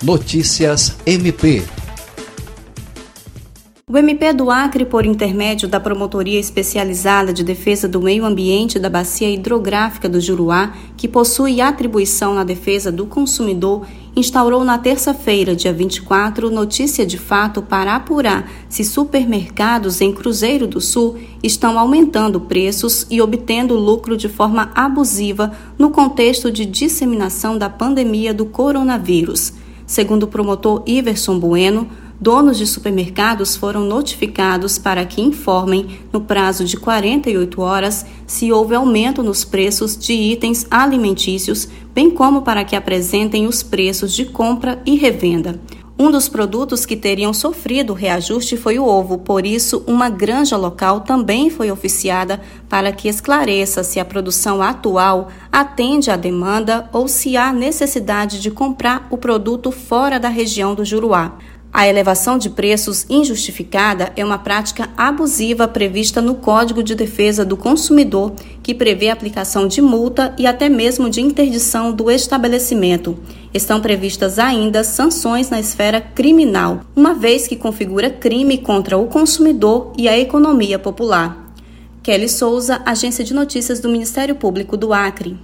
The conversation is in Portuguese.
Notícias MP. O MP do Acre, por intermédio da Promotoria Especializada de Defesa do Meio Ambiente da Bacia Hidrográfica do Juruá, que possui atribuição na defesa do consumidor, instaurou na terça-feira, dia 24, notícia de fato para apurar se supermercados em Cruzeiro do Sul estão aumentando preços e obtendo lucro de forma abusiva no contexto de disseminação da pandemia do coronavírus. Segundo o promotor Iverson Bueno, donos de supermercados foram notificados para que informem, no prazo de 48 horas, se houve aumento nos preços de itens alimentícios, bem como para que apresentem os preços de compra e revenda. Um dos produtos que teriam sofrido reajuste foi o ovo, por isso, uma granja local também foi oficiada para que esclareça se a produção atual atende à demanda ou se há necessidade de comprar o produto fora da região do Juruá. A elevação de preços injustificada é uma prática abusiva prevista no Código de Defesa do Consumidor, que prevê a aplicação de multa e até mesmo de interdição do estabelecimento. Estão previstas ainda sanções na esfera criminal, uma vez que configura crime contra o consumidor e a economia popular. Kelly Souza, Agência de Notícias do Ministério Público do Acre.